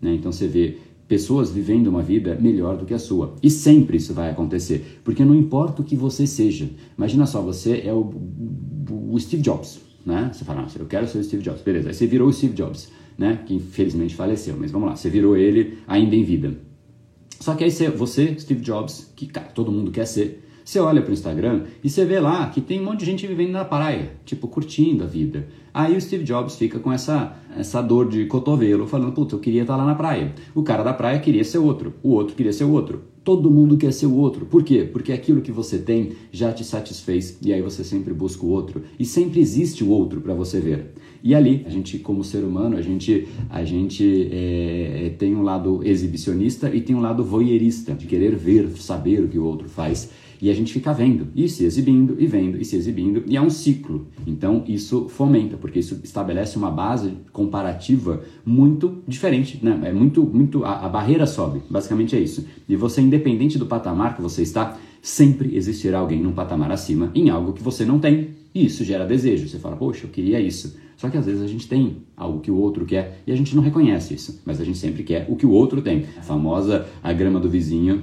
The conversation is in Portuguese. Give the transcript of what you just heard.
Né? Então você vê pessoas vivendo uma vida melhor do que a sua. E sempre isso vai acontecer, porque não importa o que você seja. Imagina só, você é o, o Steve Jobs, né? Você fala, eu quero ser o Steve Jobs, beleza. Aí você virou o Steve Jobs, né? Que infelizmente faleceu, mas vamos lá, você virou ele ainda em vida. Só que aí você, você Steve Jobs, que cara, todo mundo quer ser, você olha para o Instagram e você vê lá que tem um monte de gente vivendo na praia, tipo, curtindo a vida. Aí o Steve Jobs fica com essa, essa dor de cotovelo, falando, puta, eu queria estar lá na praia. O cara da praia queria ser outro, o outro queria ser outro. Todo mundo quer ser o outro. Por quê? Porque aquilo que você tem já te satisfez e aí você sempre busca o outro. E sempre existe o outro para você ver. E ali, a gente, como ser humano, a gente, a gente é, tem um lado exibicionista e tem um lado voyeurista, de querer ver, saber o que o outro faz. E a gente fica vendo e se exibindo e vendo e se exibindo, e é um ciclo. Então isso fomenta, porque isso estabelece uma base comparativa muito diferente, né? É muito, muito a, a barreira sobe, basicamente é isso. E você, independente do patamar que você está, sempre existirá alguém num patamar acima em algo que você não tem. E isso gera desejo. Você fala, poxa, eu queria isso. Só que às vezes a gente tem algo que o outro quer e a gente não reconhece isso, mas a gente sempre quer o que o outro tem. A famosa a grama do vizinho